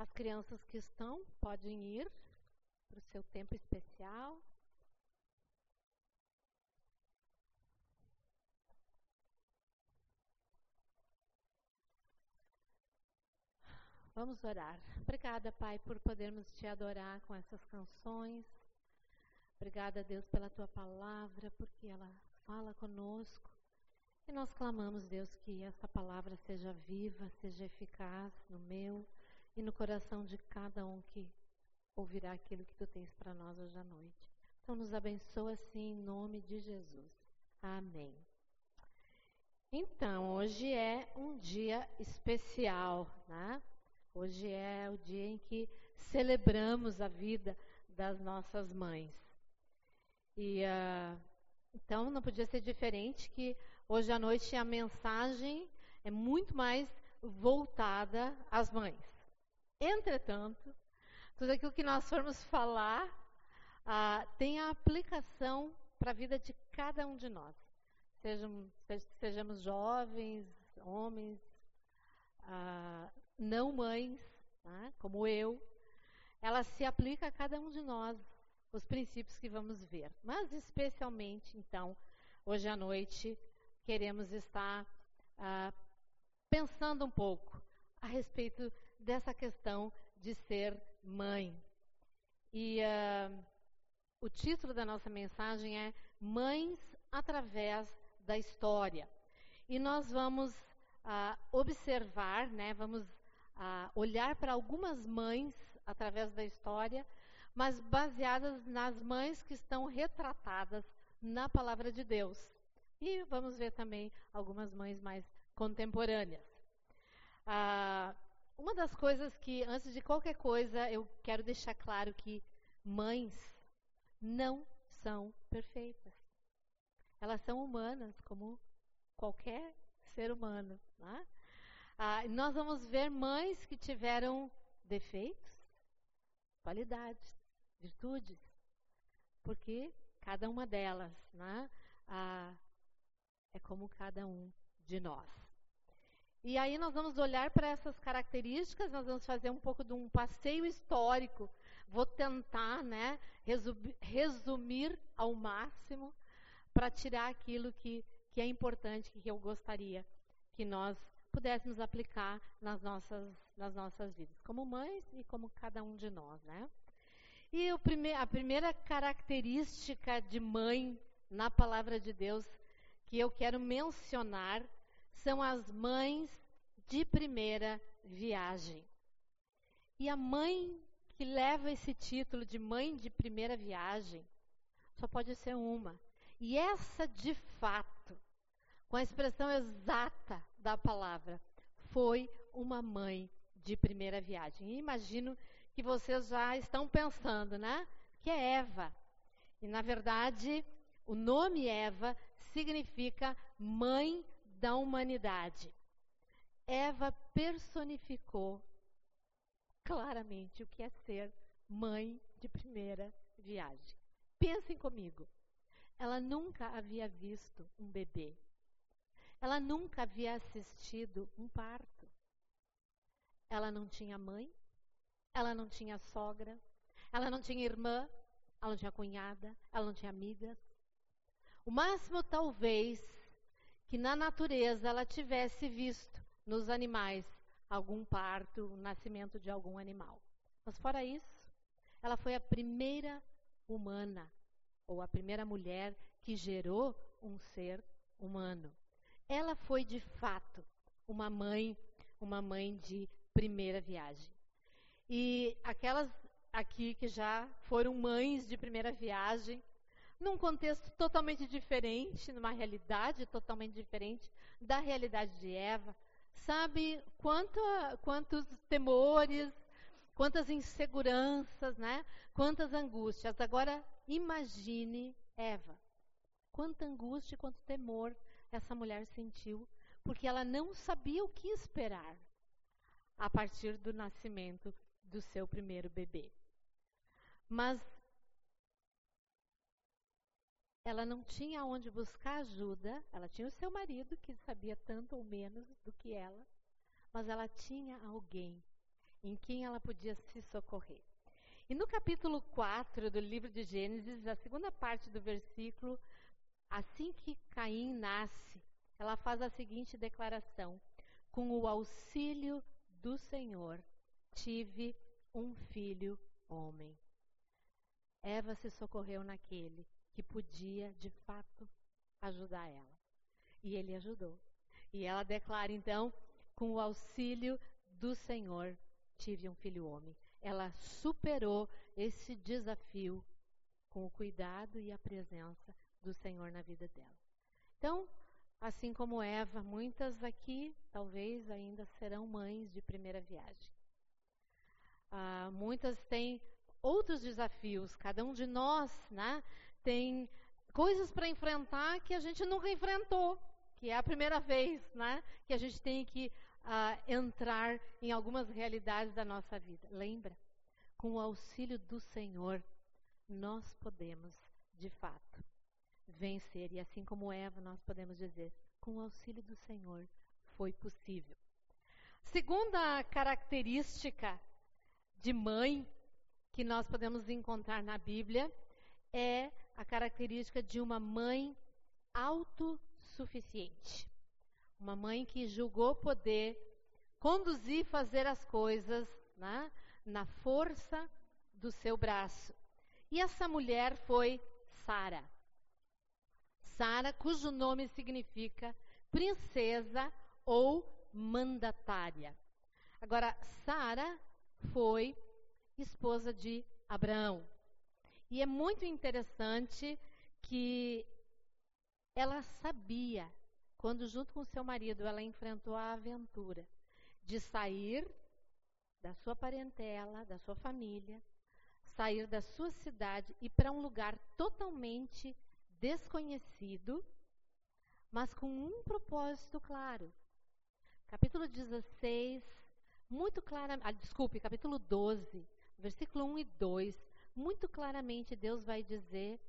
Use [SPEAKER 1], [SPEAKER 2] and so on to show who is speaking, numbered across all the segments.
[SPEAKER 1] As crianças que estão podem ir para o seu tempo especial. Vamos orar. Obrigada, Pai, por podermos te adorar com essas canções. Obrigada, Deus, pela tua palavra, porque ela fala conosco. E nós clamamos, Deus, que essa palavra seja viva, seja eficaz no meu e no coração de cada um que ouvirá aquilo que tu tens para nós hoje à noite. Então, nos abençoa assim, em nome de Jesus. Amém. Então, hoje é um dia especial, né? Hoje é o dia em que celebramos a vida das nossas mães. E uh, então não podia ser diferente que hoje à noite a mensagem é muito mais voltada às mães. Entretanto, tudo aquilo que nós formos falar uh, tem a aplicação para a vida de cada um de nós. Sejam, sejamos jovens, homens, uh, não mães, né, como eu, ela se aplica a cada um de nós, os princípios que vamos ver. Mas, especialmente, então, hoje à noite, queremos estar ah, pensando um pouco a respeito dessa questão de ser mãe. E ah, o título da nossa mensagem é Mães através da História. E nós vamos ah, observar, né, vamos a olhar para algumas mães através da história, mas baseadas nas mães que estão retratadas na palavra de Deus. E vamos ver também algumas mães mais contemporâneas. Ah, uma das coisas que, antes de qualquer coisa, eu quero deixar claro que mães não são perfeitas. Elas são humanas, como qualquer ser humano. Né? Ah, nós vamos ver mães que tiveram defeitos, qualidades, virtudes, porque cada uma delas né, ah, é como cada um de nós. E aí nós vamos olhar para essas características, nós vamos fazer um pouco de um passeio histórico. Vou tentar né, resumir, ao máximo para tirar aquilo que, que é importante, que eu gostaria que nós pudéssemos aplicar nas nossas, nas nossas vidas, como mães e como cada um de nós, né? E prime a primeira característica de mãe na palavra de Deus que eu quero mencionar são as mães de primeira viagem. E a mãe que leva esse título de mãe de primeira viagem só pode ser uma. E essa, de fato, com a expressão exata da palavra, foi uma mãe de primeira viagem. E imagino que vocês já estão pensando, né? Que é Eva. E na verdade, o nome Eva significa mãe da humanidade. Eva personificou claramente o que é ser mãe de primeira viagem. Pensem comigo. Ela nunca havia visto um bebê. Ela nunca havia assistido um parto. Ela não tinha mãe, ela não tinha sogra, ela não tinha irmã, ela não tinha cunhada, ela não tinha amigas. O máximo, talvez, que na natureza ela tivesse visto nos animais algum parto, o nascimento de algum animal. Mas fora isso, ela foi a primeira humana, ou a primeira mulher que gerou um ser humano ela foi de fato uma mãe, uma mãe de primeira viagem. E aquelas aqui que já foram mães de primeira viagem, num contexto totalmente diferente, numa realidade totalmente diferente da realidade de Eva, sabe quanto, quantos temores, quantas inseguranças, né? Quantas angústias. Agora imagine Eva. Quanta angústia, quanto temor essa mulher sentiu, porque ela não sabia o que esperar a partir do nascimento do seu primeiro bebê. Mas ela não tinha onde buscar ajuda, ela tinha o seu marido, que sabia tanto ou menos do que ela, mas ela tinha alguém. em quem ela podia se socorrer. E no capítulo 4 do livro de Gênesis, a segunda parte do versículo, assim que Caim nasce, ela faz a seguinte declaração: Com o auxílio do Senhor, tive um filho homem. Eva se socorreu naquele que podia, de fato, ajudar ela. E ele ajudou. E ela declara então: com o auxílio do Senhor, tive um filho homem ela superou esse desafio com o cuidado e a presença do Senhor na vida dela. Então, assim como Eva, muitas aqui talvez ainda serão mães de primeira viagem. Ah, muitas têm outros desafios, cada um de nós né, tem coisas para enfrentar que a gente nunca enfrentou, que é a primeira vez né, que a gente tem que uh, entrar em algumas realidades da nossa vida. Lembra? Com o auxílio do Senhor, nós podemos, de fato, vencer. E assim como Eva, nós podemos dizer: com o auxílio do Senhor foi possível. Segunda característica de mãe que nós podemos encontrar na Bíblia é a característica de uma mãe autossuficiente. Uma mãe que julgou poder conduzir, fazer as coisas né, na força do seu braço. E essa mulher foi Sara. Sara, cujo nome significa princesa ou mandatária. Agora, Sara foi esposa de Abraão. E é muito interessante que ela sabia quando, junto com seu marido, ela enfrentou a aventura de sair da sua parentela, da sua família, sair da sua cidade e para um lugar totalmente desconhecido, mas com um propósito claro. Capítulo 16, muito claramente, ah, desculpe, capítulo 12, versículo 1 e 2, muito claramente Deus vai dizer: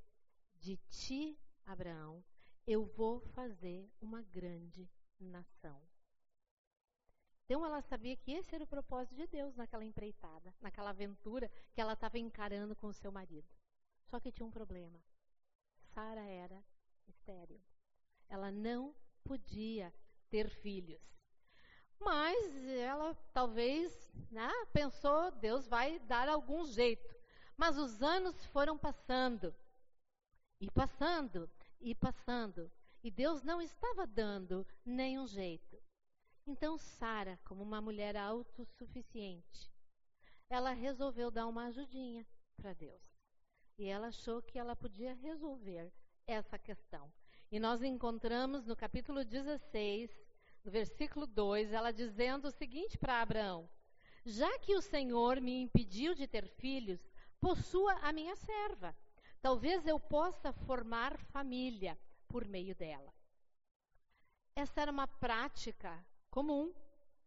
[SPEAKER 1] De ti, Abraão, eu vou fazer uma grande nação. Então ela sabia que esse era o propósito de Deus naquela empreitada, naquela aventura que ela estava encarando com o seu marido. Só que tinha um problema. Sara era estéril. Ela não podia ter filhos. Mas ela talvez né, pensou, Deus vai dar algum jeito. Mas os anos foram passando e passando e passando. E Deus não estava dando nenhum jeito. Então, Sara, como uma mulher autossuficiente, ela resolveu dar uma ajudinha para Deus. E ela achou que ela podia resolver essa questão. E nós encontramos no capítulo 16, no versículo 2, ela dizendo o seguinte para Abraão: Já que o Senhor me impediu de ter filhos, possua a minha serva. Talvez eu possa formar família por meio dela. Essa era uma prática comum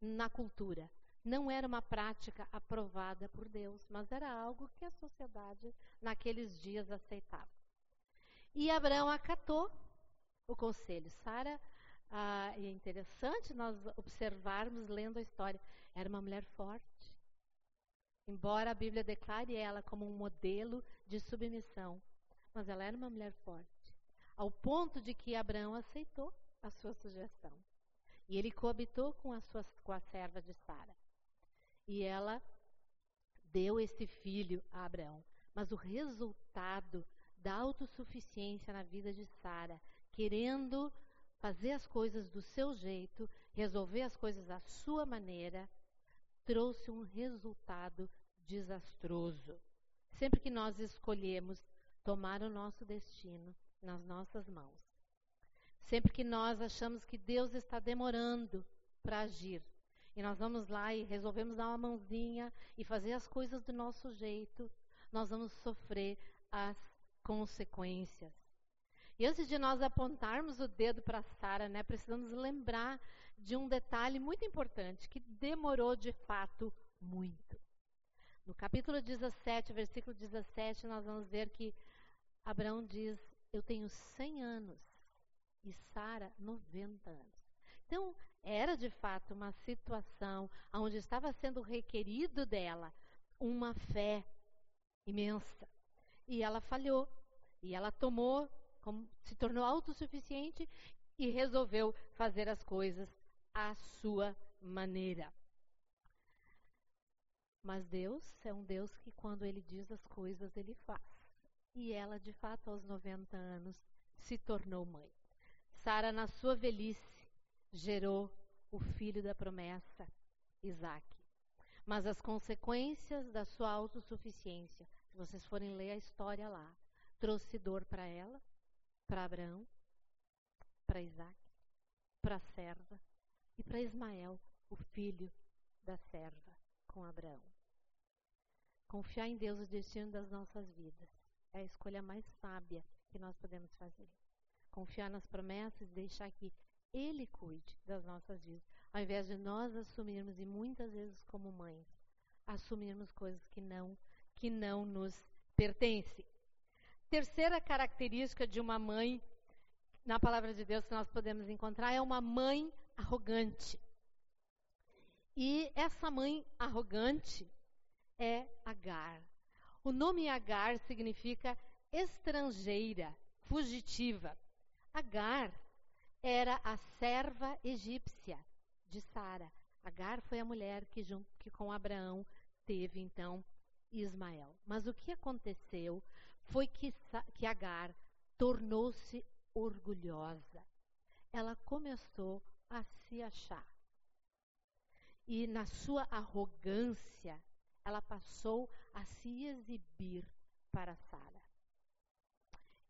[SPEAKER 1] na cultura. Não era uma prática aprovada por Deus, mas era algo que a sociedade naqueles dias aceitava. E Abraão acatou o conselho. Sara, ah, é interessante nós observarmos lendo a história, era uma mulher forte. Embora a Bíblia declare ela como um modelo de submissão, mas ela era uma mulher forte, ao ponto de que Abraão aceitou a sua sugestão. E ele coabitou com a, sua, com a serva de Sara. E ela deu esse filho a Abraão. Mas o resultado da autossuficiência na vida de Sara, querendo fazer as coisas do seu jeito, resolver as coisas à sua maneira, trouxe um resultado desastroso. Sempre que nós escolhemos tomar o nosso destino nas nossas mãos, sempre que nós achamos que Deus está demorando para agir, e nós vamos lá e resolvemos dar uma mãozinha e fazer as coisas do nosso jeito, nós vamos sofrer as consequências. E antes de nós apontarmos o dedo para Sara, né, precisamos lembrar de um detalhe muito importante que demorou de fato muito. No capítulo 17, versículo 17, nós vamos ver que Abraão diz: Eu tenho 100 anos e Sara 90 anos. Então, Era de fato uma situação onde estava sendo requerido dela uma fé imensa. E ela falhou. E ela tomou, como, se tornou autossuficiente e resolveu fazer as coisas à sua maneira. Mas Deus é um Deus que, quando Ele diz as coisas, Ele faz. E ela, de fato, aos 90 anos, se tornou mãe. Sara, na sua velhice, gerou o filho da promessa, Isaac. Mas as consequências da sua autossuficiência, se vocês forem ler a história lá, trouxe dor para ela, para Abraão, para Isaac, para a serva e para Ismael, o filho da serva, com Abraão. Confiar em Deus o destino das nossas vidas é a escolha mais sábia que nós podemos fazer. Confiar nas promessas e deixar que Ele cuide das nossas vidas, ao invés de nós assumirmos, e muitas vezes como mães, assumirmos coisas que não, que não nos pertencem. Terceira característica de uma mãe, na palavra de Deus, que nós podemos encontrar, é uma mãe arrogante. E essa mãe arrogante é Agar. O nome Agar significa estrangeira, fugitiva. Agar era a serva egípcia de Sara. Agar foi a mulher que, que com Abraão teve então Ismael. Mas o que aconteceu foi que, que Agar tornou-se orgulhosa. Ela começou a se achar. E na sua arrogância, ela passou a se exibir para Sara.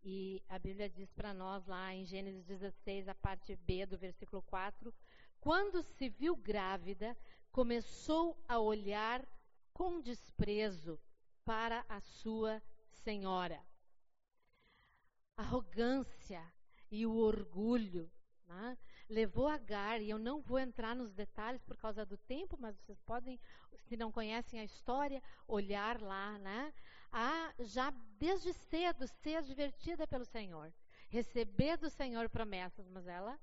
[SPEAKER 1] E a Bíblia diz para nós lá em Gênesis 16, a parte B do versículo 4, quando se viu grávida, começou a olhar com desprezo para a sua senhora. Arrogância e o orgulho né, levou Agar, e eu não vou entrar nos detalhes por causa do tempo, mas vocês podem, se não conhecem a história, olhar lá, né? A já desde cedo ser advertida pelo Senhor, receber do Senhor promessas, mas ela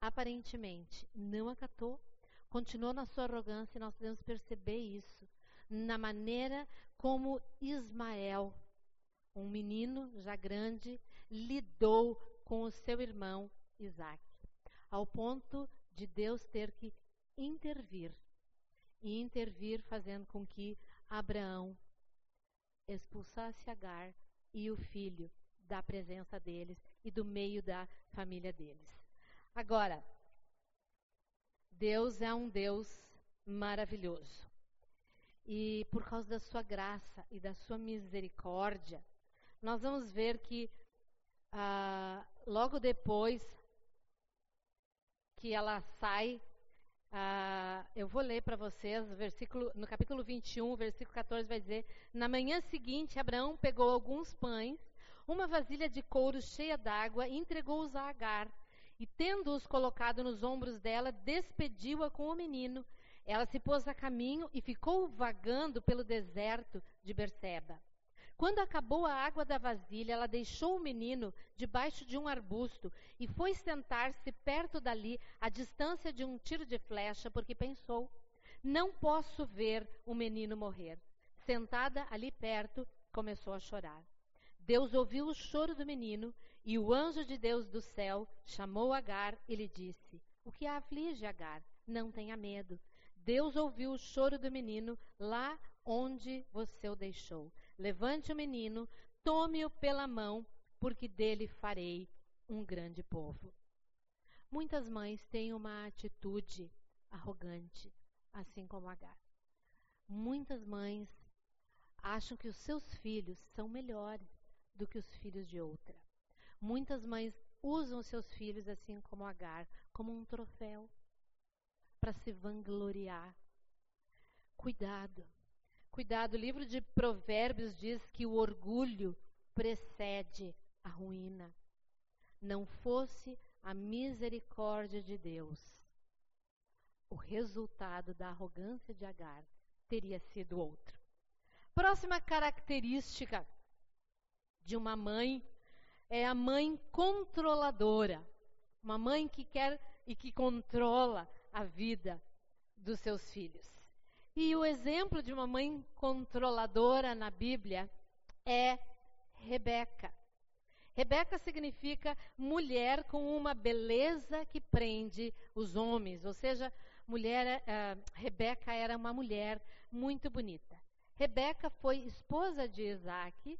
[SPEAKER 1] aparentemente não acatou, continuou na sua arrogância, e nós podemos perceber isso na maneira como Ismael, um menino já grande, lidou com o seu irmão Isaac ao ponto de Deus ter que intervir. E intervir fazendo com que Abraão expulsasse Agar e o filho da presença deles e do meio da família deles. Agora, Deus é um Deus maravilhoso. E por causa da sua graça e da sua misericórdia, nós vamos ver que ah, logo depois que ela sai. Uh, eu vou ler para vocês, versículo, no capítulo 21, versículo 14, vai dizer: Na manhã seguinte, Abraão pegou alguns pães, uma vasilha de couro cheia d'água e entregou-os a Agar. E, tendo-os colocado nos ombros dela, despediu-a com o menino. Ela se pôs a caminho e ficou vagando pelo deserto de Berseba. Quando acabou a água da vasilha, ela deixou o menino debaixo de um arbusto e foi sentar-se perto dali, à distância de um tiro de flecha, porque pensou: Não posso ver o menino morrer. Sentada ali perto, começou a chorar. Deus ouviu o choro do menino e o anjo de Deus do céu chamou Agar e lhe disse: O que a aflige, Agar? Não tenha medo. Deus ouviu o choro do menino lá onde você o deixou. Levante o menino, tome-o pela mão, porque dele farei um grande povo. Muitas mães têm uma atitude arrogante, assim como Agar. Muitas mães acham que os seus filhos são melhores do que os filhos de outra. Muitas mães usam seus filhos, assim como Agar, como um troféu para se vangloriar. Cuidado. Cuidado, o livro de Provérbios diz que o orgulho precede a ruína. Não fosse a misericórdia de Deus, o resultado da arrogância de Agar teria sido outro. Próxima característica de uma mãe é a mãe controladora. Uma mãe que quer e que controla a vida dos seus filhos. E o exemplo de uma mãe controladora na Bíblia é Rebeca. Rebeca significa mulher com uma beleza que prende os homens, ou seja, mulher, uh, Rebeca era uma mulher muito bonita. Rebeca foi esposa de Isaac,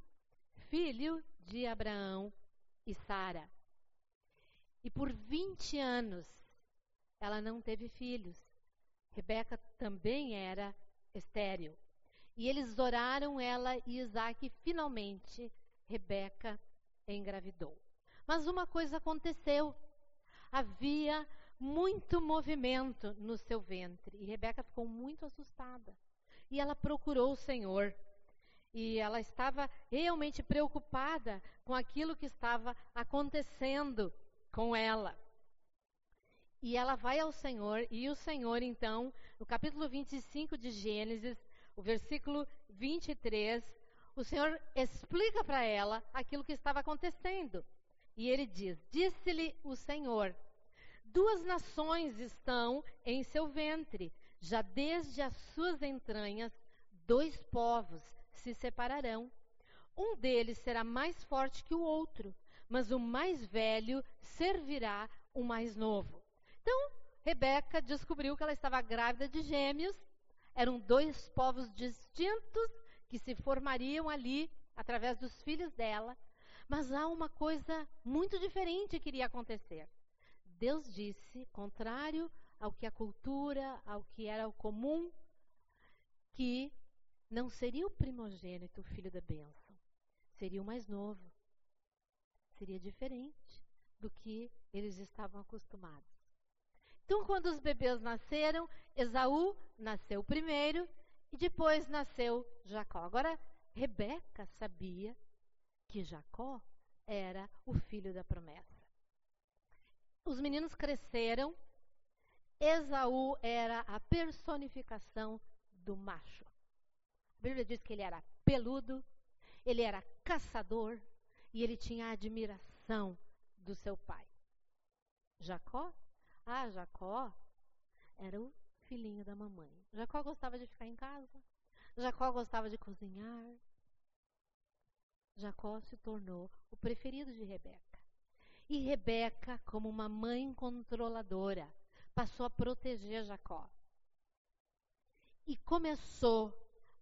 [SPEAKER 1] filho de Abraão e Sara. E por 20 anos ela não teve filhos. Rebeca também era estéril. E eles oraram ela e Isaac, e finalmente Rebeca engravidou. Mas uma coisa aconteceu. Havia muito movimento no seu ventre e Rebeca ficou muito assustada. E ela procurou o Senhor. E ela estava realmente preocupada com aquilo que estava acontecendo com ela. E ela vai ao Senhor, e o Senhor, então, no capítulo 25 de Gênesis, o versículo 23, o Senhor explica para ela aquilo que estava acontecendo. E ele diz: Disse-lhe o Senhor: Duas nações estão em seu ventre, já desde as suas entranhas, dois povos se separarão. Um deles será mais forte que o outro, mas o mais velho servirá o mais novo. Então, Rebeca descobriu que ela estava grávida de gêmeos. Eram dois povos distintos que se formariam ali através dos filhos dela. Mas há uma coisa muito diferente que iria acontecer. Deus disse, contrário ao que a cultura, ao que era o comum, que não seria o primogênito o filho da bênção, seria o mais novo. Seria diferente do que eles estavam acostumados. Então, quando os bebês nasceram, Esaú nasceu primeiro e depois nasceu Jacó. Agora, Rebeca sabia que Jacó era o filho da promessa. Os meninos cresceram. Esaú era a personificação do macho. A Bíblia diz que ele era peludo, ele era caçador e ele tinha a admiração do seu pai. Jacó? Ah, Jacó era o filhinho da mamãe. Jacó gostava de ficar em casa. Jacó gostava de cozinhar. Jacó se tornou o preferido de Rebeca. E Rebeca, como uma mãe controladora, passou a proteger Jacó. E começou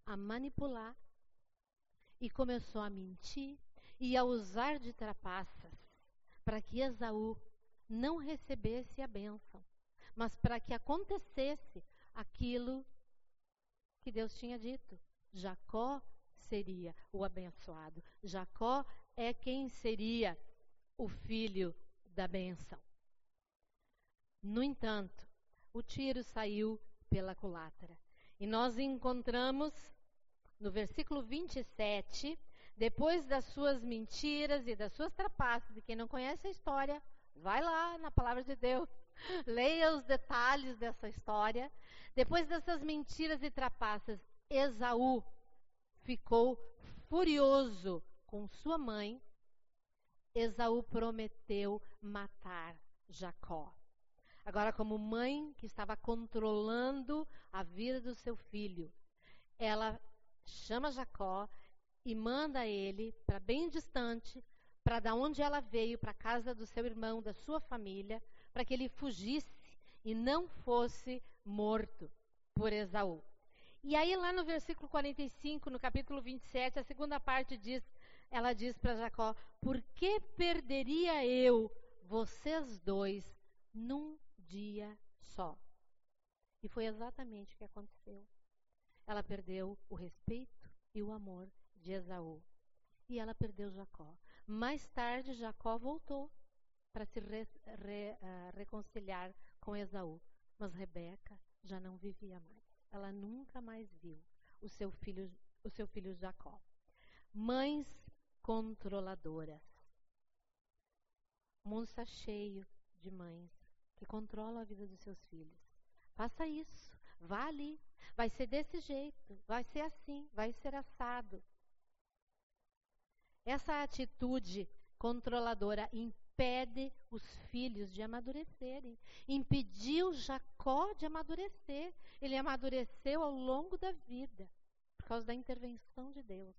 [SPEAKER 1] a manipular, e começou a mentir, e a usar de trapaças para que Esaú não recebesse a bênção mas para que acontecesse aquilo que Deus tinha dito. Jacó seria o abençoado. Jacó é quem seria o filho da bênção. No entanto, o tiro saiu pela culatra. E nós encontramos no versículo 27, depois das suas mentiras e das suas trapaças, e quem não conhece a história, vai lá na palavra de Deus Leia os detalhes dessa história. Depois dessas mentiras e trapaças, Esaú ficou furioso com sua mãe. Esaú prometeu matar Jacó. Agora, como mãe que estava controlando a vida do seu filho, ela chama Jacó e manda ele para bem distante, para da onde ela veio, para a casa do seu irmão, da sua família, para que ele fugisse e não fosse morto por Esaú. E aí, lá no versículo 45, no capítulo 27, a segunda parte diz: ela diz para Jacó: Por que perderia eu vocês dois num dia só? E foi exatamente o que aconteceu. Ela perdeu o respeito e o amor de Esaú. E ela perdeu Jacó. Mais tarde, Jacó voltou para se re, re, uh, reconciliar com Esaú. Mas Rebeca já não vivia mais. Ela nunca mais viu o seu filho, o seu filho Jacó. Mães controladoras. O está cheio de mães que controlam a vida dos seus filhos. Faça isso. Vá ali. Vai ser desse jeito. Vai ser assim. Vai ser assado. Essa atitude controladora impede os filhos de amadurecerem. Impediu Jacó de amadurecer. Ele amadureceu ao longo da vida, por causa da intervenção de Deus.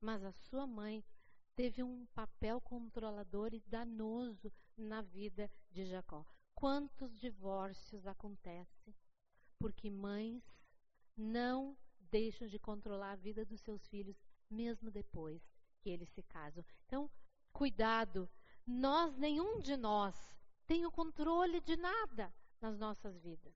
[SPEAKER 1] Mas a sua mãe teve um papel controlador e danoso na vida de Jacó. Quantos divórcios acontecem porque mães não deixam de controlar a vida dos seus filhos mesmo depois que eles se casam. Então, cuidado, nós nenhum de nós tem o controle de nada nas nossas vidas.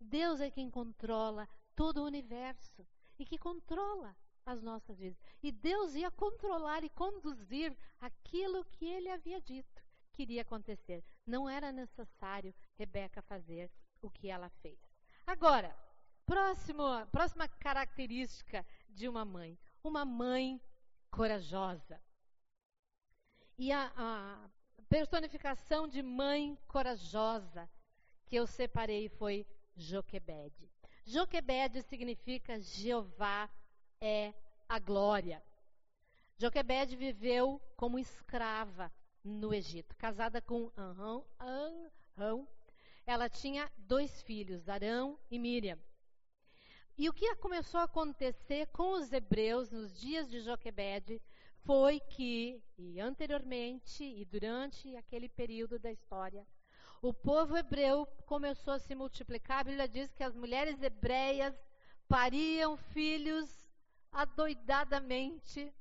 [SPEAKER 1] Deus é quem controla todo o universo e que controla as nossas vidas. E Deus ia controlar e conduzir aquilo que ele havia dito que iria acontecer. Não era necessário Rebeca fazer o que ela fez. Agora, próximo, próxima característica de uma mãe: uma mãe corajosa. E a, a personificação de mãe corajosa que eu separei foi Joquebede. Joquebede significa Jeová é a glória. Joquebede viveu como escrava no Egito, casada com Anrão. Anrão. Ela tinha dois filhos, Arão e Miriam. E o que começou a acontecer com os hebreus nos dias de Joquebede foi que, e anteriormente e durante aquele período da história, o povo hebreu começou a se multiplicar. A Bíblia diz que as mulheres hebreias pariam filhos adoidadamente.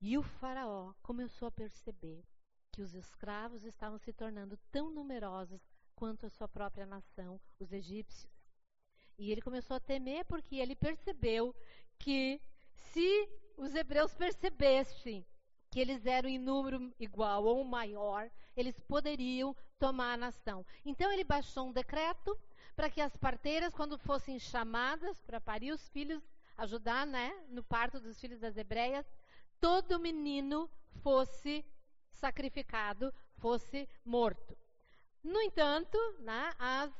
[SPEAKER 1] E o Faraó começou a perceber que os escravos estavam se tornando tão numerosos quanto a sua própria nação, os egípcios. E ele começou a temer porque ele percebeu que se os hebreus percebessem que eles eram em número igual ou maior, eles poderiam tomar a nação. Então ele baixou um decreto para que as parteiras, quando fossem chamadas para parir os filhos, ajudar né, no parto dos filhos das hebreias, todo menino fosse sacrificado, fosse morto. No entanto, né, as,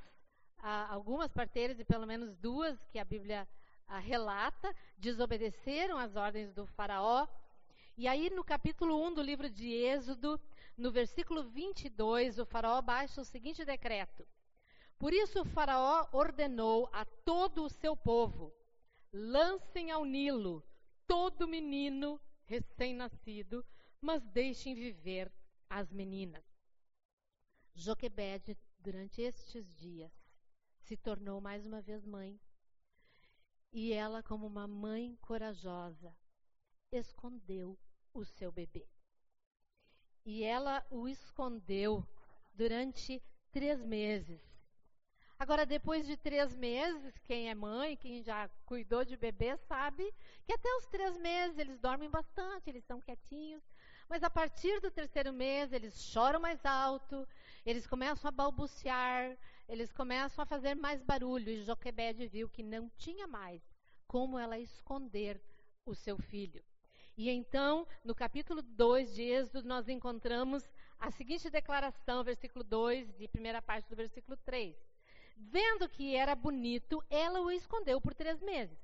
[SPEAKER 1] algumas parteiras, e pelo menos duas que a Bíblia a, relata, desobedeceram às ordens do faraó. E aí, no capítulo 1 do livro de Êxodo, no versículo 22, o faraó baixa o seguinte decreto: por isso o Faraó ordenou a todo o seu povo: lancem ao Nilo todo menino recém-nascido, mas deixem viver as meninas. Joquebede, durante estes dias, se tornou mais uma vez mãe. E ela, como uma mãe corajosa, escondeu o seu bebê. E ela o escondeu durante três meses. Agora, depois de três meses, quem é mãe, quem já cuidou de bebê, sabe que até os três meses eles dormem bastante, eles são quietinhos. Mas a partir do terceiro mês, eles choram mais alto, eles começam a balbuciar, eles começam a fazer mais barulho. E Joquebede viu que não tinha mais como ela esconder o seu filho. E então, no capítulo 2 de Êxodo, nós encontramos a seguinte declaração, versículo 2 e primeira parte do versículo 3. Vendo que era bonito, ela o escondeu por três meses.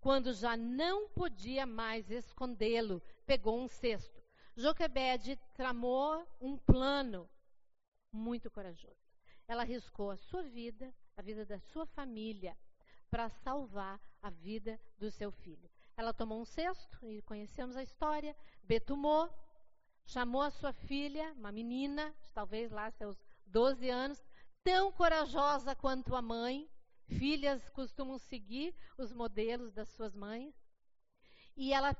[SPEAKER 1] Quando já não podia mais escondê-lo, pegou um cesto. Joquebede tramou um plano muito corajoso. Ela arriscou a sua vida, a vida da sua família, para salvar a vida do seu filho. Ela tomou um cesto, e conhecemos a história, betumou, chamou a sua filha, uma menina, talvez lá seus 12 anos, tão corajosa quanto a mãe. Filhas costumam seguir os modelos das suas mães. E ela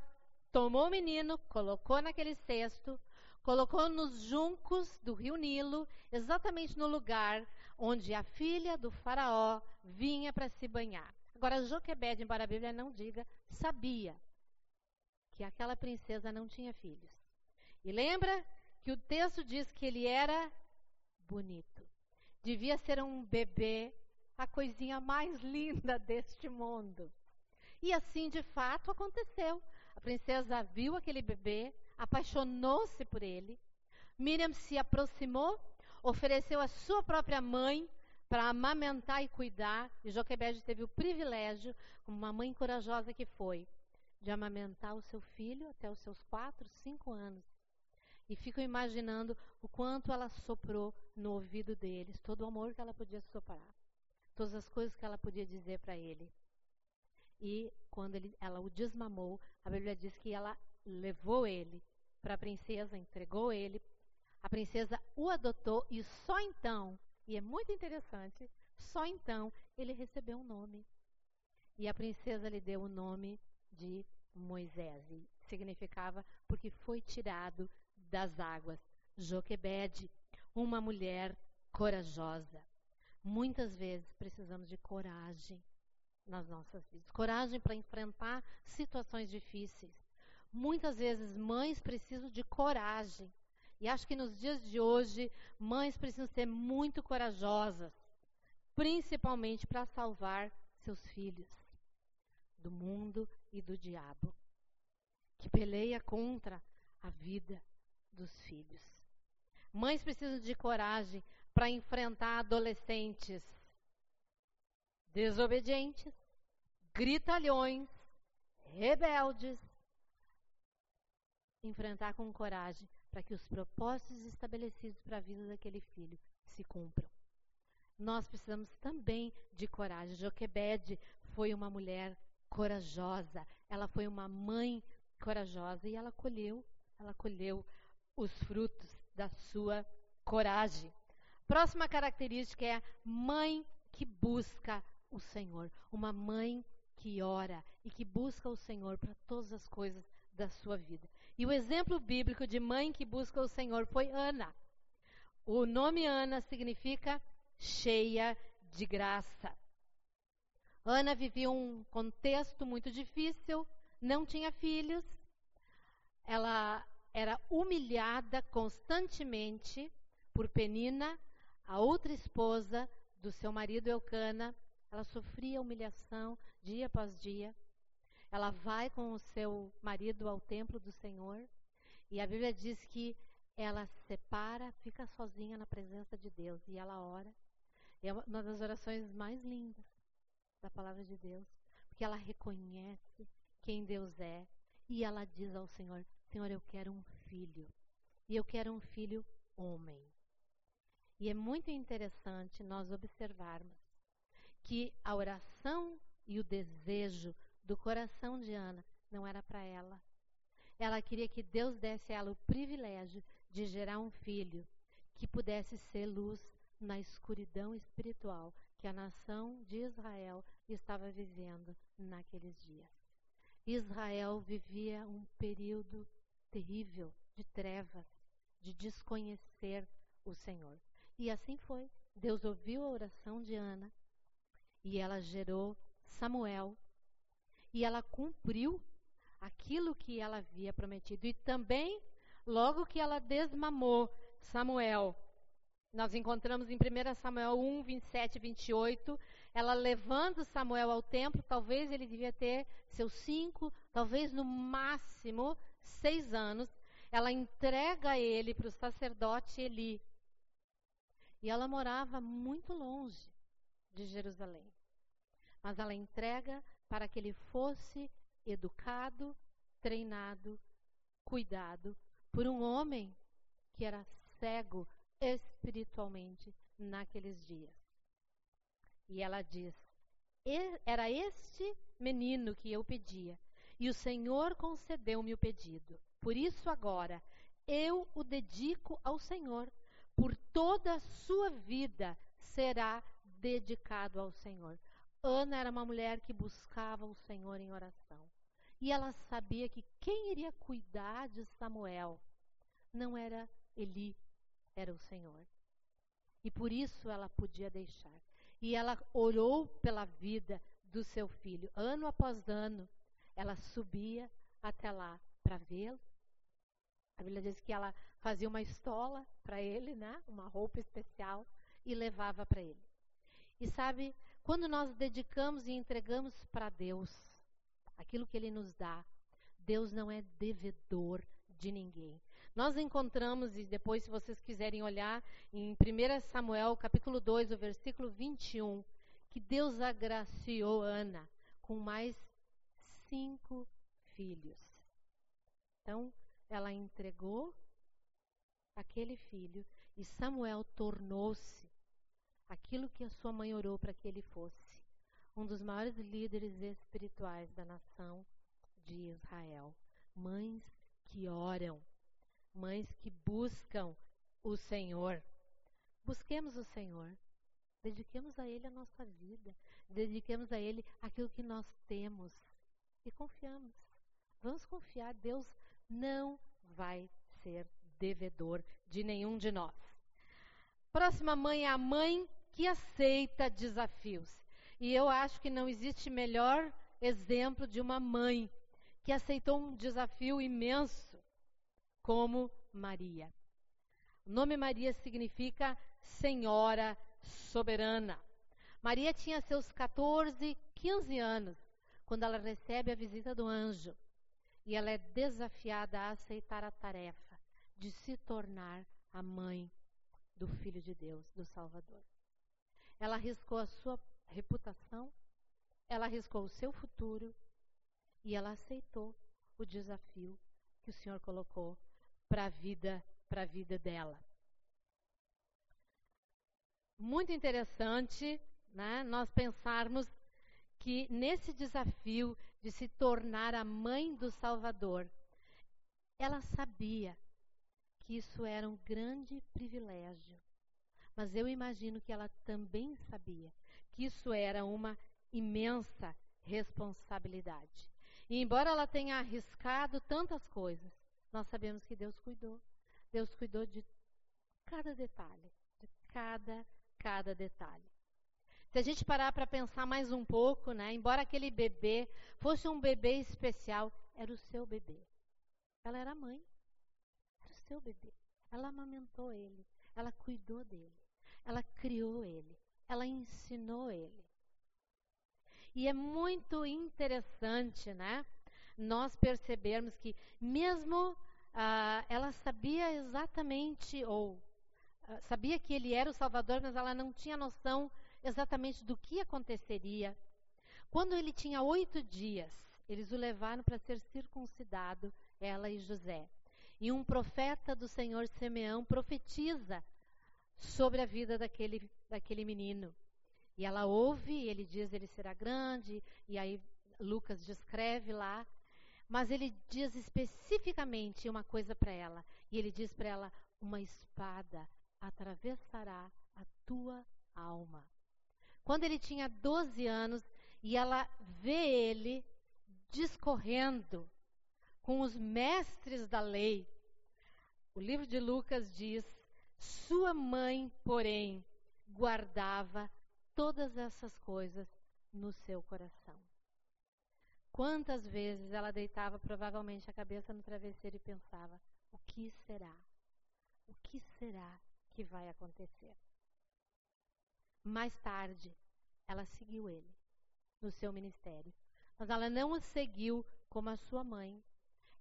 [SPEAKER 1] tomou o menino, colocou naquele cesto, colocou nos juncos do rio Nilo, exatamente no lugar onde a filha do faraó vinha para se banhar. Agora, Joquebed, embora a Bíblia não diga, sabia que aquela princesa não tinha filhos. E lembra que o texto diz que ele era bonito. Devia ser um bebê, a coisinha mais linda deste mundo. E assim, de fato, aconteceu. A princesa viu aquele bebê, apaixonou-se por ele. Miriam se aproximou, ofereceu a sua própria mãe para amamentar e cuidar. E Joquebede teve o privilégio, como uma mãe corajosa que foi, de amamentar o seu filho até os seus quatro, cinco anos. E fico imaginando o quanto ela soprou no ouvido deles, todo o amor que ela podia soprar, todas as coisas que ela podia dizer para ele. E quando ele, ela o desmamou, a Bíblia diz que ela levou ele para a princesa, entregou ele. A princesa o adotou e só então, e é muito interessante, só então ele recebeu um nome. E a princesa lhe deu o nome de Moisés. E significava porque foi tirado das águas. Joquebede, uma mulher corajosa. Muitas vezes precisamos de coragem nas nossas vidas coragem para enfrentar situações difíceis. Muitas vezes, mães precisam de coragem. E acho que nos dias de hoje, mães precisam ser muito corajosas, principalmente para salvar seus filhos do mundo e do diabo, que peleia contra a vida dos filhos. Mães precisam de coragem para enfrentar adolescentes desobedientes, gritalhões, rebeldes. Enfrentar com coragem para que os propósitos estabelecidos para a vida daquele filho se cumpram. Nós precisamos também de coragem. Joquebede foi uma mulher corajosa, ela foi uma mãe corajosa e ela colheu, ela colheu os frutos da sua coragem. Próxima característica é mãe que busca o Senhor, uma mãe que ora e que busca o Senhor para todas as coisas da sua vida. E o exemplo bíblico de mãe que busca o Senhor foi Ana. O nome Ana significa cheia de graça. Ana vivia um contexto muito difícil, não tinha filhos, ela era humilhada constantemente por Penina, a outra esposa do seu marido Eucana. Ela sofria humilhação dia após dia. Ela vai com o seu marido ao templo do Senhor e a Bíblia diz que ela se separa, fica sozinha na presença de Deus e ela ora. É uma das orações mais lindas da palavra de Deus, porque ela reconhece quem Deus é e ela diz ao Senhor: Senhor, eu quero um filho. E eu quero um filho homem. E é muito interessante nós observarmos que a oração e o desejo do coração de Ana não era para ela. Ela queria que Deus desse a ela o privilégio de gerar um filho que pudesse ser luz na escuridão espiritual que a nação de Israel estava vivendo naqueles dias. Israel vivia um período terrível de trevas, de desconhecer o Senhor. E assim foi. Deus ouviu a oração de Ana e ela gerou Samuel. E ela cumpriu aquilo que ela havia prometido. E também, logo que ela desmamou Samuel, nós encontramos em 1 Samuel 1, 27 e 28, ela levando Samuel ao templo, talvez ele devia ter seus cinco, talvez no máximo seis anos, ela entrega ele para o sacerdote Eli. E ela morava muito longe de Jerusalém. Mas ela entrega para que ele fosse educado, treinado, cuidado por um homem que era cego espiritualmente naqueles dias. E ela diz: Era este menino que eu pedia, e o Senhor concedeu-me o pedido. Por isso, agora, eu o dedico ao Senhor. Por toda a sua vida será dedicado ao Senhor. Ana era uma mulher que buscava o Senhor em oração. E ela sabia que quem iria cuidar de Samuel não era Eli, era o Senhor. E por isso ela podia deixar. E ela orou pela vida do seu filho. Ano após ano, ela subia até lá para vê-lo. A Bíblia diz que ela fazia uma estola para ele, né? uma roupa especial, e levava para ele. E sabe, quando nós dedicamos e entregamos para Deus aquilo que Ele nos dá, Deus não é devedor de ninguém. Nós encontramos, e depois, se vocês quiserem olhar, em 1 Samuel, capítulo 2, o versículo 21, que Deus agraciou Ana com mais cinco filhos. Então, ela entregou aquele filho e Samuel tornou-se aquilo que a sua mãe orou para que ele fosse um dos maiores líderes espirituais da nação de Israel. Mães que oram, mães que buscam o Senhor. Busquemos o Senhor, dediquemos a Ele a nossa vida, dediquemos a Ele aquilo que nós temos e confiamos. Vamos confiar, Deus não vai ser devedor de nenhum de nós. Próxima mãe é a mãe que aceita desafios. E eu acho que não existe melhor exemplo de uma mãe que aceitou um desafio imenso, como Maria. O nome Maria significa Senhora Soberana. Maria tinha seus 14, 15 anos quando ela recebe a visita do anjo e ela é desafiada a aceitar a tarefa de se tornar a mãe do Filho de Deus, do Salvador. Ela arriscou a sua reputação, ela arriscou o seu futuro e ela aceitou o desafio que o Senhor colocou para a vida, para a vida dela. Muito interessante, né, nós pensarmos que nesse desafio de se tornar a mãe do Salvador, ela sabia que isso era um grande privilégio. Mas eu imagino que ela também sabia que isso era uma imensa responsabilidade. E embora ela tenha arriscado tantas coisas, nós sabemos que Deus cuidou. Deus cuidou de cada detalhe, de cada cada detalhe. Se a gente parar para pensar mais um pouco, né, embora aquele bebê fosse um bebê especial, era o seu bebê. Ela era mãe. Era o seu bebê. Ela amamentou ele, ela cuidou dele, ela criou ele ela ensinou ele. E é muito interessante, né? Nós percebermos que, mesmo ah, ela sabia exatamente, ou ah, sabia que ele era o Salvador, mas ela não tinha noção exatamente do que aconteceria. Quando ele tinha oito dias, eles o levaram para ser circuncidado, ela e José. E um profeta do Senhor Simeão profetiza sobre a vida daquele, daquele menino. E ela ouve, e ele diz ele será grande, e aí Lucas descreve lá, mas ele diz especificamente uma coisa para ela, e ele diz para ela: uma espada atravessará a tua alma. Quando ele tinha 12 anos e ela vê ele discorrendo com os mestres da lei, o livro de Lucas diz sua mãe, porém, guardava todas essas coisas no seu coração. Quantas vezes ela deitava provavelmente a cabeça no travesseiro e pensava: o que será? O que será que vai acontecer? Mais tarde, ela seguiu ele no seu ministério. Mas ela não o seguiu como a sua mãe,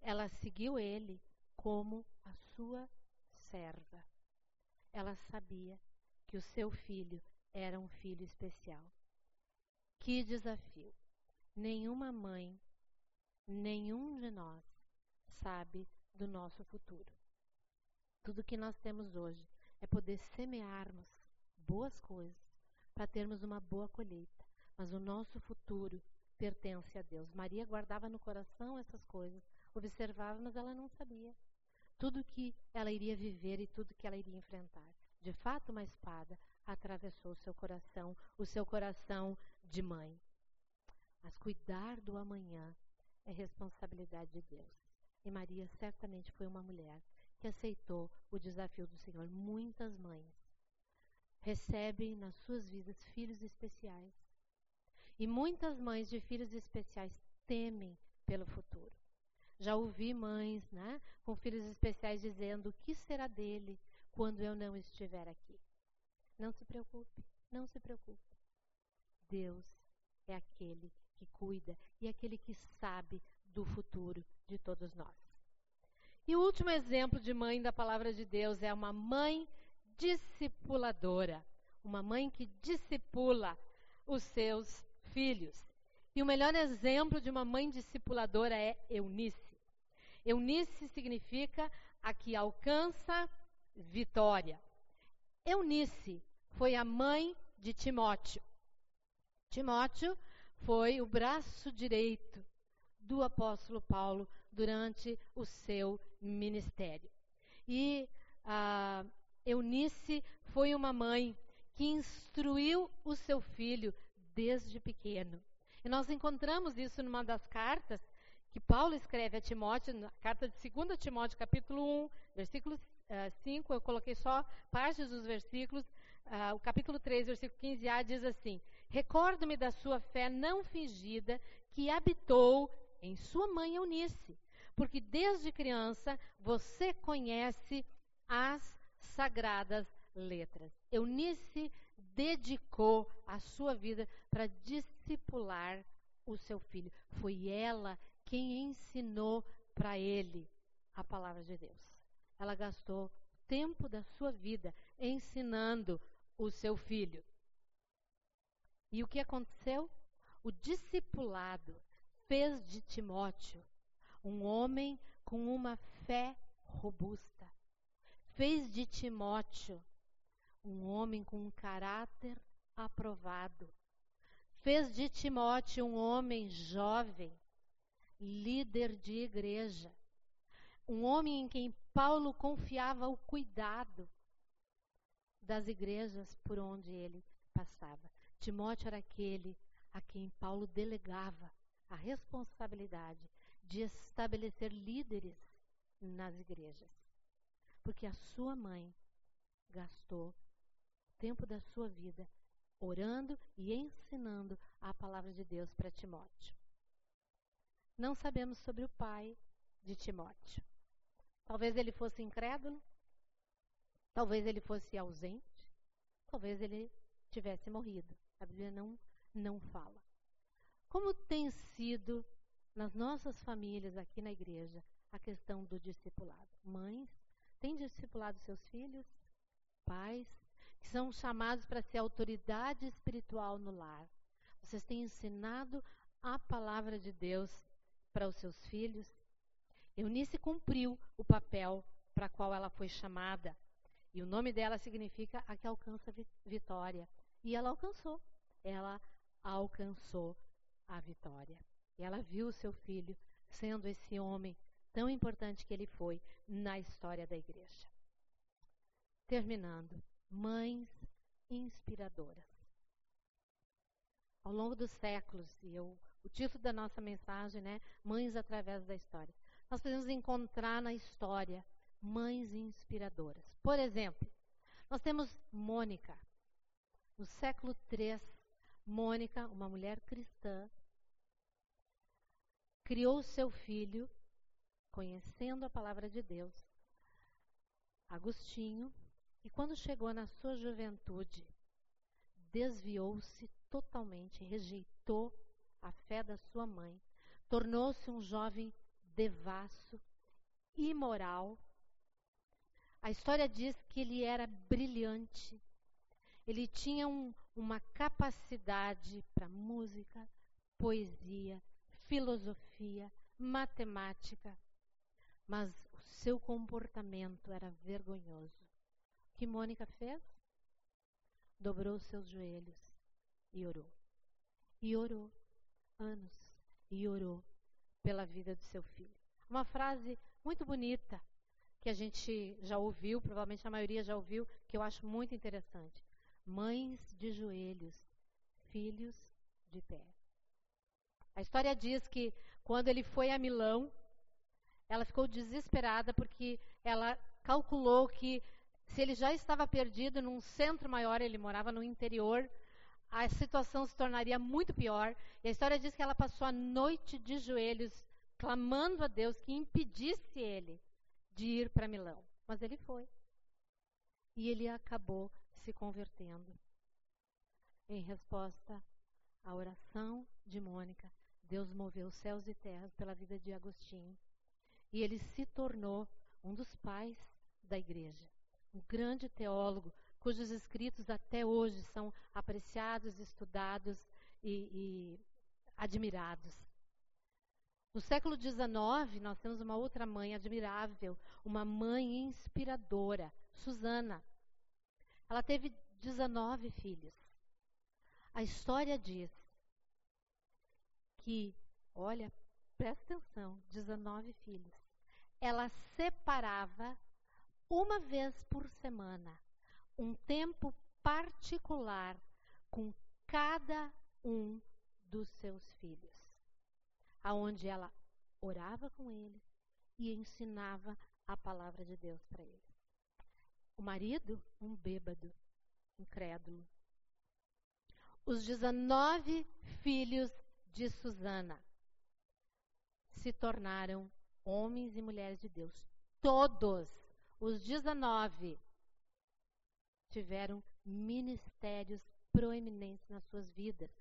[SPEAKER 1] ela seguiu ele como a sua serva ela sabia que o seu filho era um filho especial. Que desafio! Nenhuma mãe, nenhum de nós sabe do nosso futuro. Tudo que nós temos hoje é poder semearmos boas coisas para termos uma boa colheita, mas o nosso futuro pertence a Deus. Maria guardava no coração essas coisas, observava, mas ela não sabia tudo que ela iria viver e tudo que ela iria enfrentar. De fato, uma espada atravessou o seu coração, o seu coração de mãe. Mas cuidar do amanhã é responsabilidade de Deus. E Maria certamente foi uma mulher que aceitou o desafio do Senhor. Muitas mães recebem nas suas vidas filhos especiais. E muitas mães de filhos especiais temem pelo futuro. Já ouvi mães né, com filhos especiais dizendo: o que será dele quando eu não estiver aqui? Não se preocupe, não se preocupe. Deus é aquele que cuida e aquele que sabe do futuro de todos nós. E o último exemplo de mãe da palavra de Deus é uma mãe discipuladora, uma mãe que discipula os seus filhos. E o melhor exemplo de uma mãe discipuladora é Eunice. Eunice significa a que alcança vitória. Eunice foi a mãe de Timóteo. Timóteo foi o braço direito do apóstolo Paulo durante o seu ministério. E a Eunice foi uma mãe que instruiu o seu filho desde pequeno. E nós encontramos isso numa das cartas que Paulo escreve a Timóteo, na carta de 2 Timóteo, capítulo 1, versículo uh, eh, 5, eu coloquei só partes dos versículos, uh, o capítulo 3, versículo 15a diz assim: Recordo-me da sua fé não fingida que habitou em sua mãe Eunice, porque desde criança você conhece as sagradas letras. Eunice dedicou a sua vida para discipular o seu filho. Foi ela quem ensinou para ele a palavra de Deus. Ela gastou tempo da sua vida ensinando o seu filho. E o que aconteceu? O discipulado fez de Timóteo um homem com uma fé robusta. Fez de Timóteo um homem com um caráter aprovado. Fez de Timóteo um homem jovem, líder de igreja. Um homem em quem Paulo confiava o cuidado das igrejas por onde ele passava. Timóteo era aquele a quem Paulo delegava a responsabilidade de estabelecer líderes nas igrejas. Porque a sua mãe gastou tempo da sua vida orando e ensinando a palavra de Deus para Timóteo. Não sabemos sobre o pai de Timóteo. Talvez ele fosse incrédulo, talvez ele fosse ausente, talvez ele tivesse morrido. A Bíblia não, não fala. Como tem sido nas nossas famílias aqui na igreja a questão do discipulado? Mães têm discipulado seus filhos? Pais que são chamados para ser autoridade espiritual no lar. Vocês têm ensinado a palavra de Deus para os seus filhos? Eunice cumpriu o papel para qual ela foi chamada. E o nome dela significa a que alcança vitória. E ela alcançou. Ela alcançou a vitória. E ela viu o seu filho sendo esse homem tão importante que ele foi na história da igreja. Terminando, mães inspiradoras. Ao longo dos séculos, e eu, o título da nossa mensagem, né, Mães através da história. Nós podemos encontrar na história mães inspiradoras. Por exemplo, nós temos Mônica. No século III, Mônica, uma mulher cristã, criou seu filho conhecendo a palavra de Deus, Agostinho, e quando chegou na sua juventude, desviou-se totalmente, rejeitou a fé da sua mãe, tornou-se um jovem devasso, imoral. A história diz que ele era brilhante, ele tinha um, uma capacidade para música, poesia, filosofia, matemática, mas o seu comportamento era vergonhoso. O que Mônica fez? Dobrou seus joelhos e orou. E orou anos e orou pela vida do seu filho. Uma frase muito bonita que a gente já ouviu, provavelmente a maioria já ouviu, que eu acho muito interessante. Mães de joelhos, filhos de pé. A história diz que quando ele foi a Milão, ela ficou desesperada porque ela calculou que se ele já estava perdido num centro maior, ele morava no interior, a situação se tornaria muito pior. E a história diz que ela passou a noite de joelhos, clamando a Deus que impedisse ele de ir para Milão. Mas ele foi. E ele acabou se convertendo. Em resposta à oração de Mônica, Deus moveu céus e terras pela vida de Agostinho. E ele se tornou um dos pais da igreja. Um grande teólogo, cujos escritos até hoje são apreciados, estudados e, e admirados. No século XIX, nós temos uma outra mãe admirável, uma mãe inspiradora, Susana. Ela teve 19 filhos. A história diz que, olha, presta atenção, 19 filhos. Ela separava uma vez por semana um tempo particular com cada um dos seus filhos, aonde ela orava com eles e ensinava a palavra de Deus para eles. O marido, um bêbado, incrédulo. Os 19 filhos de Susana se tornaram homens e mulheres de Deus. Todos os 19 tiveram ministérios proeminentes nas suas vidas.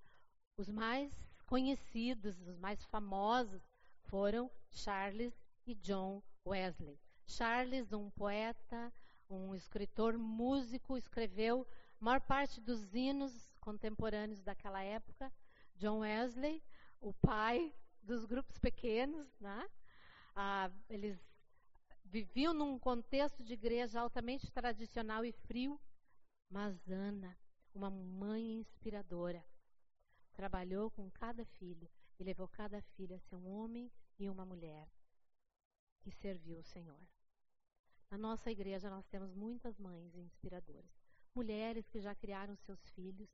[SPEAKER 1] Os mais conhecidos, os mais famosos foram Charles e John Wesley. Charles, um poeta, um escritor, músico, escreveu a maior parte dos hinos contemporâneos daquela época. John Wesley, o pai dos grupos pequenos, né? Ah, eles viviam num contexto de igreja altamente tradicional e frio, mas Ana, uma mãe inspiradora, trabalhou com cada filho e levou cada filho a ser um homem e uma mulher que serviu o Senhor. Na nossa igreja nós temos muitas mães inspiradoras, mulheres que já criaram seus filhos,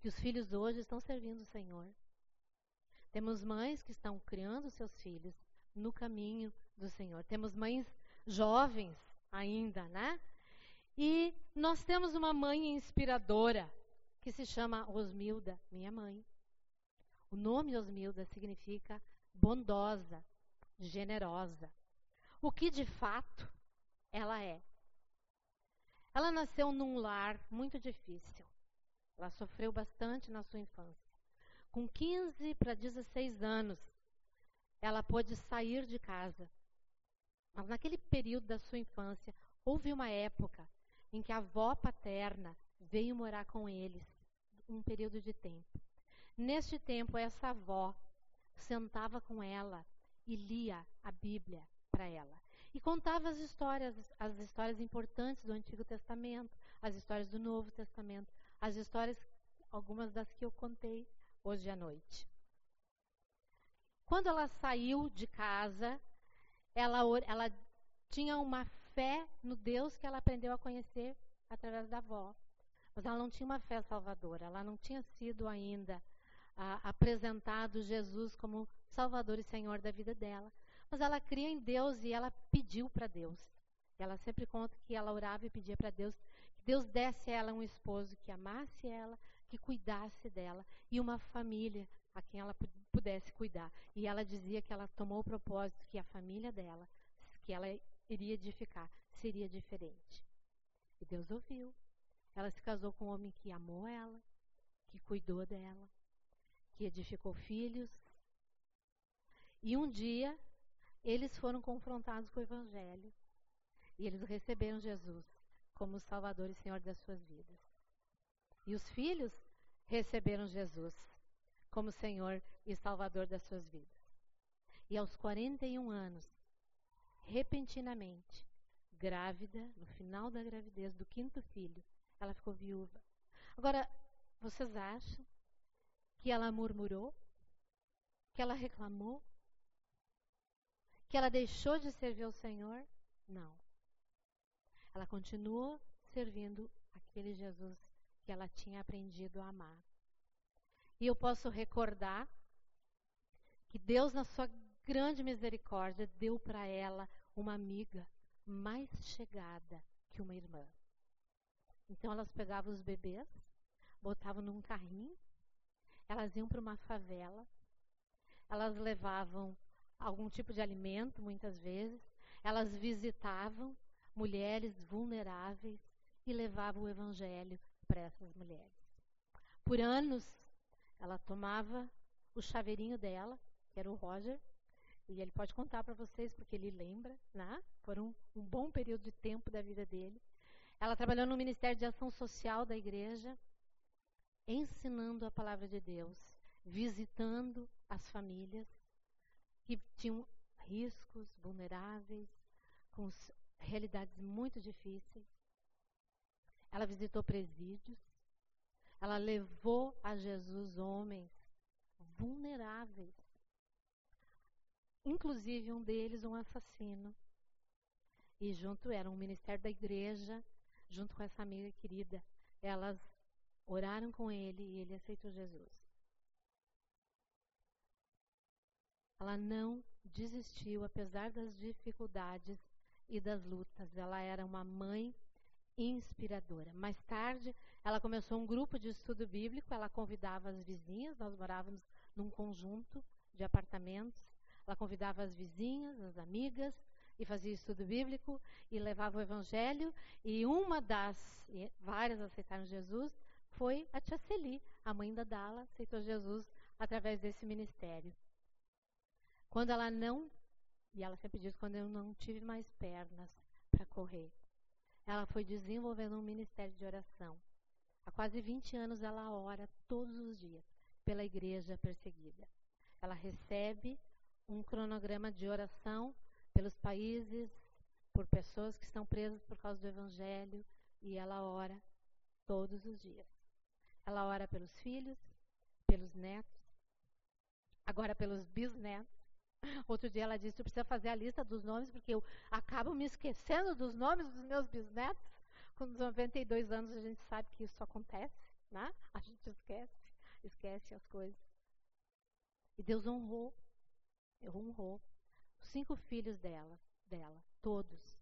[SPEAKER 1] que os filhos hoje estão servindo o Senhor. Temos mães que estão criando seus filhos no caminho do Senhor. Temos mães jovens ainda, né? E nós temos uma mãe inspiradora que se chama Osmilda, minha mãe. O nome Osmilda significa bondosa, generosa. O que de fato ela é. Ela nasceu num lar muito difícil. Ela sofreu bastante na sua infância. Com 15 para 16 anos, ela pôde sair de casa. Mas naquele período da sua infância, houve uma época em que a avó paterna veio morar com eles, um período de tempo. Neste tempo, essa avó sentava com ela e lia a Bíblia para ela. E contava as histórias, as histórias importantes do Antigo Testamento, as histórias do Novo Testamento, as histórias, algumas das que eu contei hoje à noite. Quando ela saiu de casa, ela, ela tinha uma fé no Deus que ela aprendeu a conhecer através da avó. Mas ela não tinha uma fé salvadora, ela não tinha sido ainda apresentado Jesus como Salvador e Senhor da vida dela. Mas ela cria em Deus e ela pediu para Deus. Ela sempre conta que ela orava e pedia para Deus que Deus desse a ela um esposo que amasse ela, que cuidasse dela e uma família a quem ela pudesse cuidar. E ela dizia que ela tomou o propósito que a família dela, que ela iria edificar, seria diferente. E Deus ouviu. Ela se casou com um homem que amou ela, que cuidou dela, que edificou filhos. E um dia eles foram confrontados com o Evangelho e eles receberam Jesus como Salvador e Senhor das suas vidas. E os filhos receberam Jesus como Senhor e Salvador das suas vidas. E aos 41 anos, repentinamente, grávida, no final da gravidez do quinto filho, ela ficou viúva. Agora, vocês acham que ela murmurou? Que ela reclamou? Que ela deixou de servir ao Senhor? Não. Ela continuou servindo aquele Jesus que ela tinha aprendido a amar. E eu posso recordar que Deus, na sua grande misericórdia, deu para ela uma amiga mais chegada que uma irmã. Então elas pegavam os bebês, botavam num carrinho, elas iam para uma favela, elas levavam algum tipo de alimento, muitas vezes, elas visitavam mulheres vulneráveis e levavam o evangelho para essas mulheres. Por anos, ela tomava o chaveirinho dela, que era o Roger, e ele pode contar para vocês porque ele lembra, né? Por um, um bom período de tempo da vida dele. Ela trabalhou no Ministério de Ação Social da igreja, ensinando a palavra de Deus, visitando as famílias que tinham riscos, vulneráveis, com realidades muito difíceis. Ela visitou presídios. Ela levou a Jesus homens vulneráveis. Inclusive um deles um assassino. E junto era um ministério da igreja, junto com essa amiga querida. Elas oraram com ele e ele aceitou Jesus. Ela não desistiu, apesar das dificuldades e das lutas. Ela era uma mãe inspiradora. Mais tarde, ela começou um grupo de estudo bíblico, ela convidava as vizinhas, nós morávamos num conjunto de apartamentos. Ela convidava as vizinhas, as amigas, e fazia estudo bíblico e levava o evangelho. E uma das, várias aceitaram Jesus, foi a tia Celi, a mãe da Dala, aceitou Jesus através desse ministério. Quando ela não, e ela sempre diz, quando eu não tive mais pernas para correr, ela foi desenvolvendo um ministério de oração. Há quase 20 anos ela ora todos os dias pela igreja perseguida. Ela recebe um cronograma de oração pelos países, por pessoas que estão presas por causa do evangelho, e ela ora todos os dias. Ela ora pelos filhos, pelos netos, agora pelos bisnetos, Outro dia ela disse: Eu preciso fazer a lista dos nomes, porque eu acabo me esquecendo dos nomes dos meus bisnetos. Com 92 anos a gente sabe que isso acontece, né? A gente esquece, esquece as coisas. E Deus honrou, honrou os cinco filhos dela, dela, todos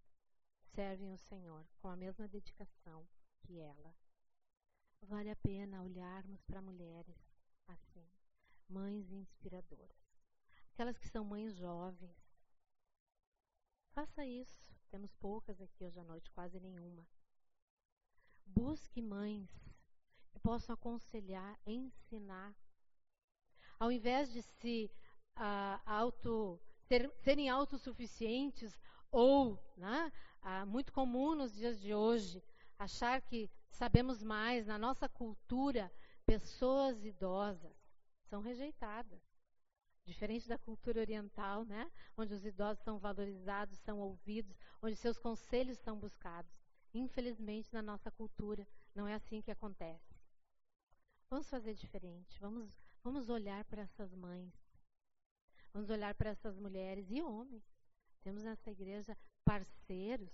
[SPEAKER 1] servem o Senhor com a mesma dedicação que ela. Vale a pena olharmos para mulheres assim, mães inspiradoras aquelas que são mães jovens. Faça isso. Temos poucas aqui hoje à noite, quase nenhuma. Busque mães que possam aconselhar, ensinar. Ao invés de se auto, ser, serem autossuficientes ou, né, muito comum nos dias de hoje, achar que sabemos mais, na nossa cultura, pessoas idosas são rejeitadas. Diferente da cultura oriental, né? onde os idosos são valorizados, são ouvidos, onde seus conselhos são buscados. Infelizmente, na nossa cultura, não é assim que acontece. Vamos fazer diferente, vamos, vamos olhar para essas mães, vamos olhar para essas mulheres e homens. Temos nessa igreja parceiros,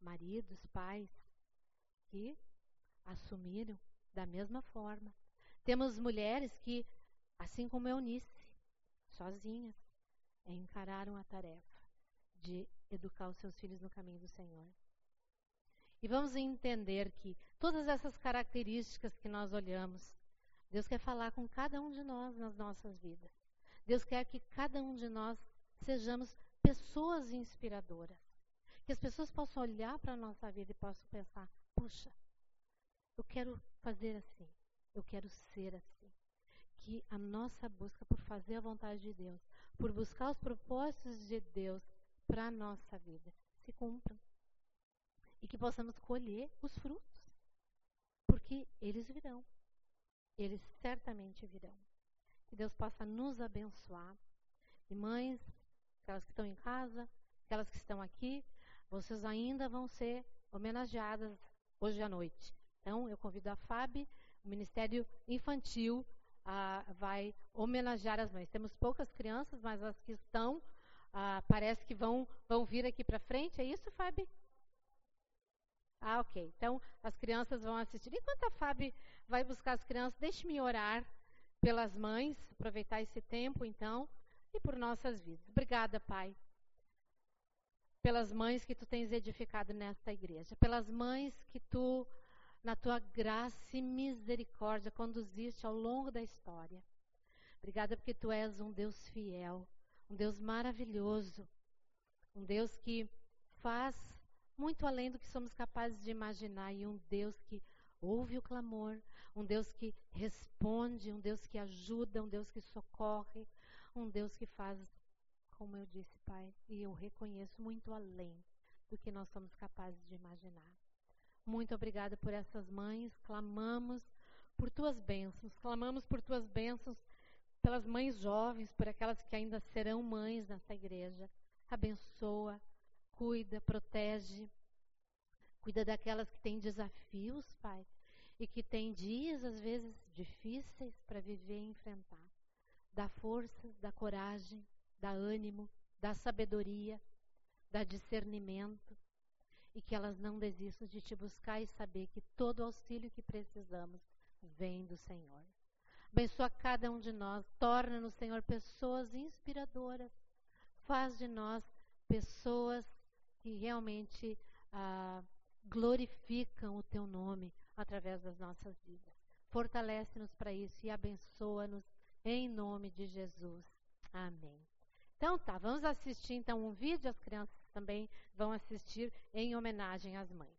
[SPEAKER 1] maridos, pais, que assumiram da mesma forma. Temos mulheres que, assim como Eunice, sozinhas, encararam a tarefa de educar os seus filhos no caminho do Senhor. E vamos entender que todas essas características que nós olhamos, Deus quer falar com cada um de nós nas nossas vidas. Deus quer que cada um de nós sejamos pessoas inspiradoras. Que as pessoas possam olhar para a nossa vida e possam pensar: puxa, eu quero fazer assim, eu quero ser assim que a nossa busca por fazer a vontade de Deus, por buscar os propósitos de Deus para a nossa vida, se cumpram. E que possamos colher os frutos. Porque eles virão. Eles certamente virão. Que Deus possa nos abençoar. E mães, aquelas que estão em casa, aquelas que estão aqui, vocês ainda vão ser homenageadas hoje à noite. Então, eu convido a FAB, o Ministério Infantil, ah, vai homenagear as mães. Temos poucas crianças, mas as que estão, ah, parece que vão, vão vir aqui para frente. É isso, Fábio? Ah, ok. Então, as crianças vão assistir. Enquanto a Fábio vai buscar as crianças, deixe-me orar pelas mães, aproveitar esse tempo, então, e por nossas vidas. Obrigada, Pai, pelas mães que tu tens edificado nesta igreja, pelas mães que tu na tua graça e misericórdia conduziste ao longo da história. Obrigada porque tu és um Deus fiel, um Deus maravilhoso, um Deus que faz muito além do que somos capazes de imaginar e um Deus que ouve o clamor, um Deus que responde, um Deus que ajuda, um Deus que socorre, um Deus que faz, como eu disse, Pai, e eu reconheço muito além do que nós somos capazes de imaginar. Muito obrigada por essas mães. Clamamos por tuas bênçãos. Clamamos por tuas bênçãos pelas mães jovens, por aquelas que ainda serão mães nessa igreja. Abençoa cuida, protege. Cuida daquelas que têm desafios, Pai, e que têm dias, às vezes, difíceis para viver e enfrentar. Dá força, dá coragem, dá ânimo, dá sabedoria, dá discernimento e que elas não desistam de te buscar e saber que todo auxílio que precisamos vem do Senhor. Abençoa cada um de nós, torna-nos, Senhor, pessoas inspiradoras, faz de nós pessoas que realmente ah, glorificam o Teu nome através das nossas vidas. Fortalece-nos para isso e abençoa-nos em nome de Jesus. Amém. Então tá, vamos assistir então um vídeo, as crianças também vão assistir em homenagem às mães.